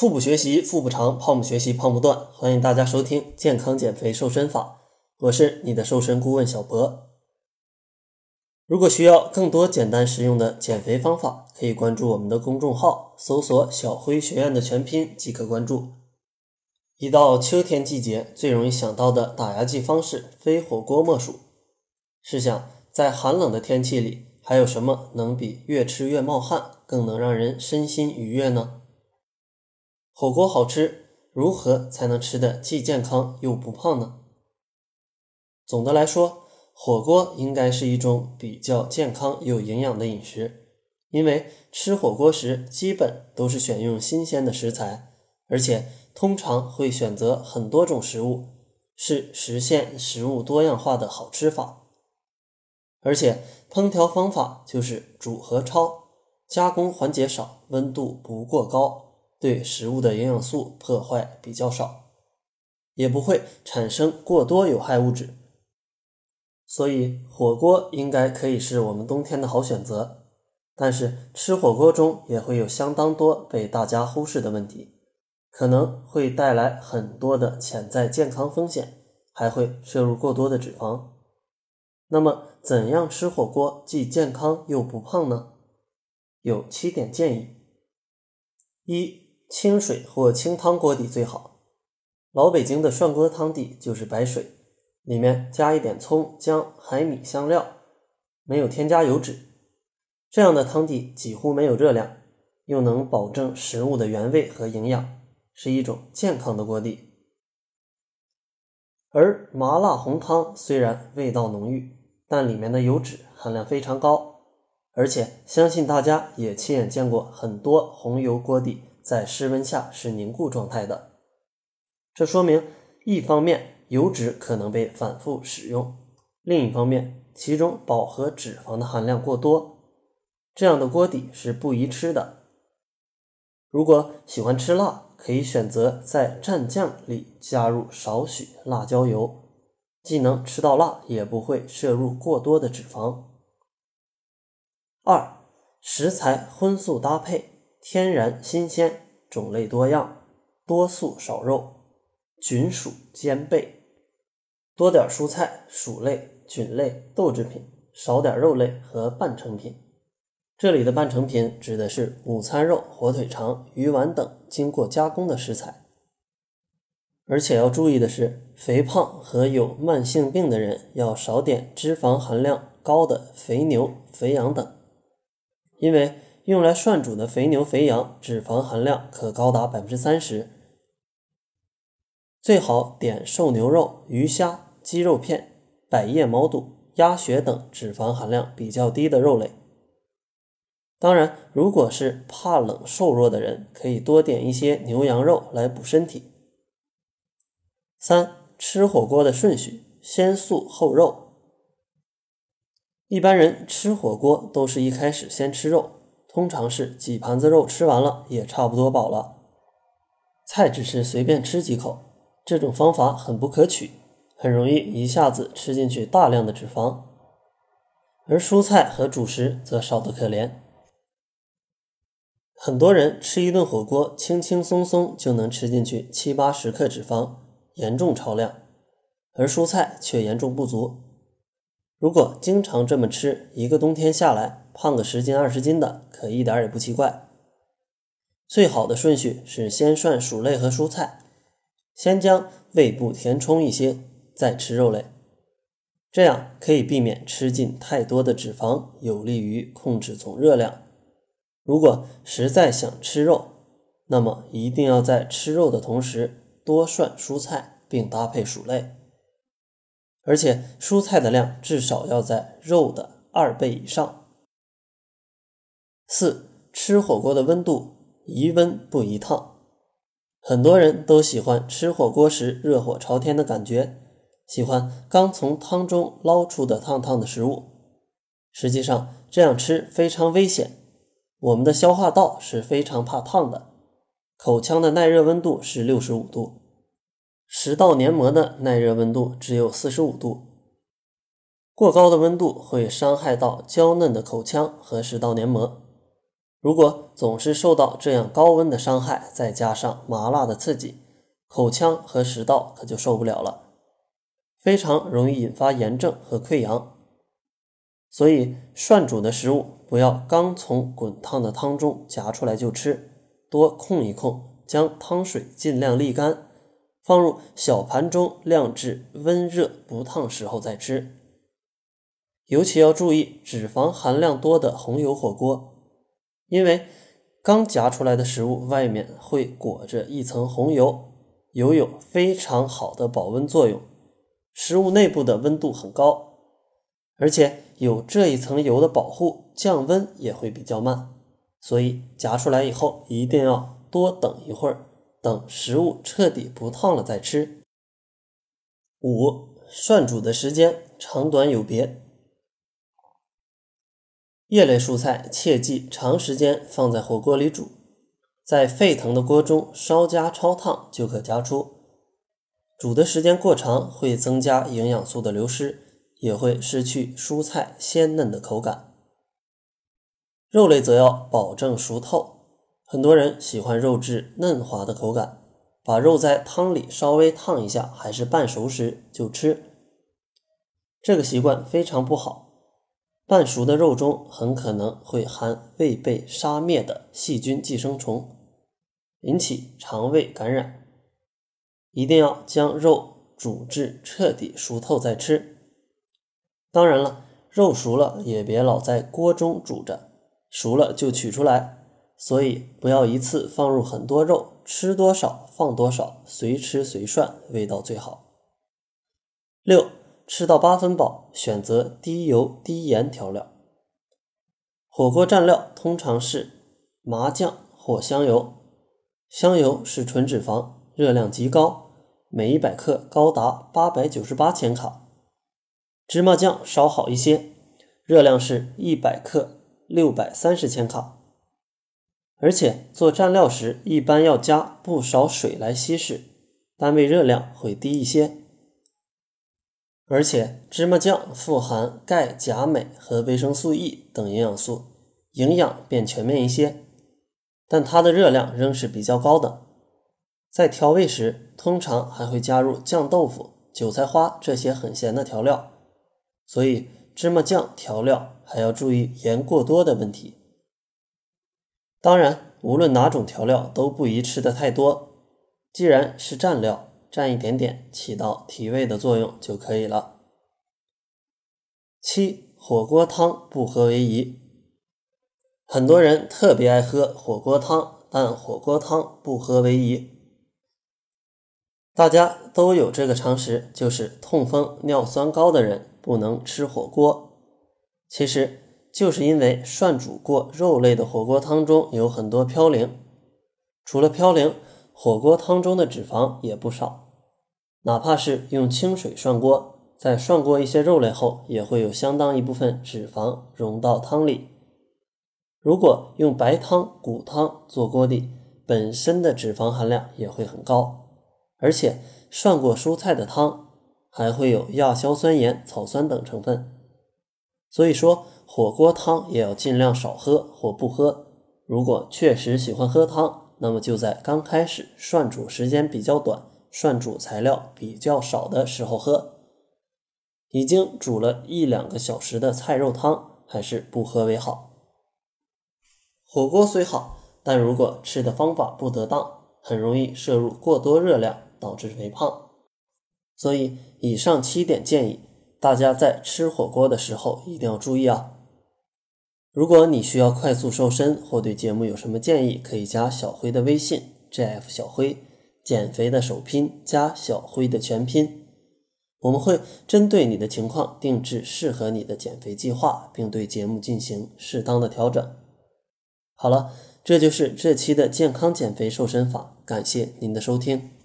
腹部学习腹部长，胖不学习胖不断。欢迎大家收听健康减肥瘦身法，我是你的瘦身顾问小博。如果需要更多简单实用的减肥方法，可以关注我们的公众号，搜索“小辉学院”的全拼即可关注。一到秋天季节，最容易想到的打牙祭方式，非火锅莫属。试想，在寒冷的天气里，还有什么能比越吃越冒汗，更能让人身心愉悦呢？火锅好吃，如何才能吃的既健康又不胖呢？总的来说，火锅应该是一种比较健康又营养的饮食，因为吃火锅时基本都是选用新鲜的食材，而且通常会选择很多种食物，是实现食物多样化的好吃法。而且烹调方法就是煮和焯，加工环节少，温度不过高。对食物的营养素破坏比较少，也不会产生过多有害物质，所以火锅应该可以是我们冬天的好选择。但是吃火锅中也会有相当多被大家忽视的问题，可能会带来很多的潜在健康风险，还会摄入过多的脂肪。那么怎样吃火锅既健康又不胖呢？有七点建议：一。清水或清汤锅底最好。老北京的涮锅汤底就是白水，里面加一点葱、姜、海米香料，没有添加油脂。这样的汤底几乎没有热量，又能保证食物的原味和营养，是一种健康的锅底。而麻辣红汤虽然味道浓郁，但里面的油脂含量非常高，而且相信大家也亲眼见过很多红油锅底。在室温下是凝固状态的，这说明一方面油脂可能被反复使用，另一方面其中饱和脂肪的含量过多，这样的锅底是不宜吃的。如果喜欢吃辣，可以选择在蘸酱里加入少许辣椒油，既能吃到辣，也不会摄入过多的脂肪。二，食材荤素搭配。天然新鲜，种类多样，多素少肉，菌属兼备，多点蔬菜、薯类、菌类、豆制品，少点肉类和半成品。这里的半成品指的是午餐肉、火腿肠、鱼丸等经过加工的食材。而且要注意的是，肥胖和有慢性病的人要少点脂肪含量高的肥牛、肥羊等，因为。用来涮煮的肥牛、肥羊脂肪含量可高达百分之三十，最好点瘦牛肉、鱼虾、鸡肉片、百叶毛肚、鸭血等脂肪含量比较低的肉类。当然，如果是怕冷、瘦弱的人，可以多点一些牛羊肉来补身体。三、吃火锅的顺序：先素后肉。一般人吃火锅都是一开始先吃肉。通常是几盘子肉吃完了也差不多饱了，菜只是随便吃几口，这种方法很不可取，很容易一下子吃进去大量的脂肪。而蔬菜和主食则少得可怜，很多人吃一顿火锅轻轻松松就能吃进去七八十克脂肪，严重超量，而蔬菜却严重不足。如果经常这么吃，一个冬天下来胖个十斤二十斤的，可一点也不奇怪。最好的顺序是先涮薯类和蔬菜，先将胃部填充一些，再吃肉类，这样可以避免吃进太多的脂肪，有利于控制总热量。如果实在想吃肉，那么一定要在吃肉的同时多涮蔬菜，并搭配薯类。而且蔬菜的量至少要在肉的二倍以上。四吃火锅的温度宜温不宜烫，很多人都喜欢吃火锅时热火朝天的感觉，喜欢刚从汤中捞出的烫烫的食物。实际上这样吃非常危险，我们的消化道是非常怕烫的，口腔的耐热温度是六十五度。食道黏膜的耐热温度只有四十五度，过高的温度会伤害到娇嫩的口腔和食道黏膜。如果总是受到这样高温的伤害，再加上麻辣的刺激，口腔和食道可就受不了了，非常容易引发炎症和溃疡。所以，涮煮的食物不要刚从滚烫的汤中夹出来就吃，多控一控，将汤水尽量沥干，放入小盘中晾至温热不烫时候再吃。尤其要注意脂肪含量多的红油火锅。因为刚夹出来的食物外面会裹着一层红油，油有非常好的保温作用，食物内部的温度很高，而且有这一层油的保护，降温也会比较慢，所以夹出来以后一定要多等一会儿，等食物彻底不烫了再吃。五、涮煮的时间长短有别。叶类蔬菜切忌长时间放在火锅里煮，在沸腾的锅中稍加焯烫就可夹出。煮的时间过长会增加营养素的流失，也会失去蔬菜鲜嫩的口感。肉类则要保证熟透，很多人喜欢肉质嫩滑的口感，把肉在汤里稍微烫一下，还是半熟时就吃，这个习惯非常不好。半熟的肉中很可能会含未被杀灭的细菌寄生虫，引起肠胃感染。一定要将肉煮至彻底熟透再吃。当然了，肉熟了也别老在锅中煮着，熟了就取出来。所以不要一次放入很多肉，吃多少放多少，随吃随涮，味道最好。六。吃到八分饱，选择低油低盐调料。火锅蘸料通常是麻酱或香油，香油是纯脂肪，热量极高，每一百克高达八百九十八千卡。芝麻酱稍好一些，热量是一百克六百三十千卡，而且做蘸料时一般要加不少水来稀释，单位热量会低一些。而且芝麻酱富含钙、钾、镁和维生素 E 等营养素，营养便全面一些，但它的热量仍是比较高的。在调味时，通常还会加入酱豆腐、韭菜花这些很咸的调料，所以芝麻酱调料还要注意盐过多的问题。当然，无论哪种调料都不宜吃的太多，既然是蘸料。蘸一点点，起到提味的作用就可以了。七、火锅汤不喝为宜。很多人特别爱喝火锅汤，但火锅汤不喝为宜。大家都有这个常识，就是痛风、尿酸高的人不能吃火锅。其实就是因为涮煮过肉类的火锅汤中有很多嘌呤，除了嘌呤。火锅汤中的脂肪也不少，哪怕是用清水涮锅，在涮过一些肉类后，也会有相当一部分脂肪溶到汤里。如果用白汤、骨汤做锅底，本身的脂肪含量也会很高，而且涮过蔬菜的汤还会有亚硝酸盐、草酸等成分。所以说，火锅汤也要尽量少喝或不喝。如果确实喜欢喝汤，那么就在刚开始涮煮时间比较短、涮煮材料比较少的时候喝。已经煮了一两个小时的菜肉汤，还是不喝为好。火锅虽好，但如果吃的方法不得当，很容易摄入过多热量，导致肥胖。所以，以上七点建议，大家在吃火锅的时候一定要注意啊。如果你需要快速瘦身或对节目有什么建议，可以加小辉的微信 jf 小辉，减肥的首拼加小辉的全拼，我们会针对你的情况定制适合你的减肥计划，并对节目进行适当的调整。好了，这就是这期的健康减肥瘦身法，感谢您的收听。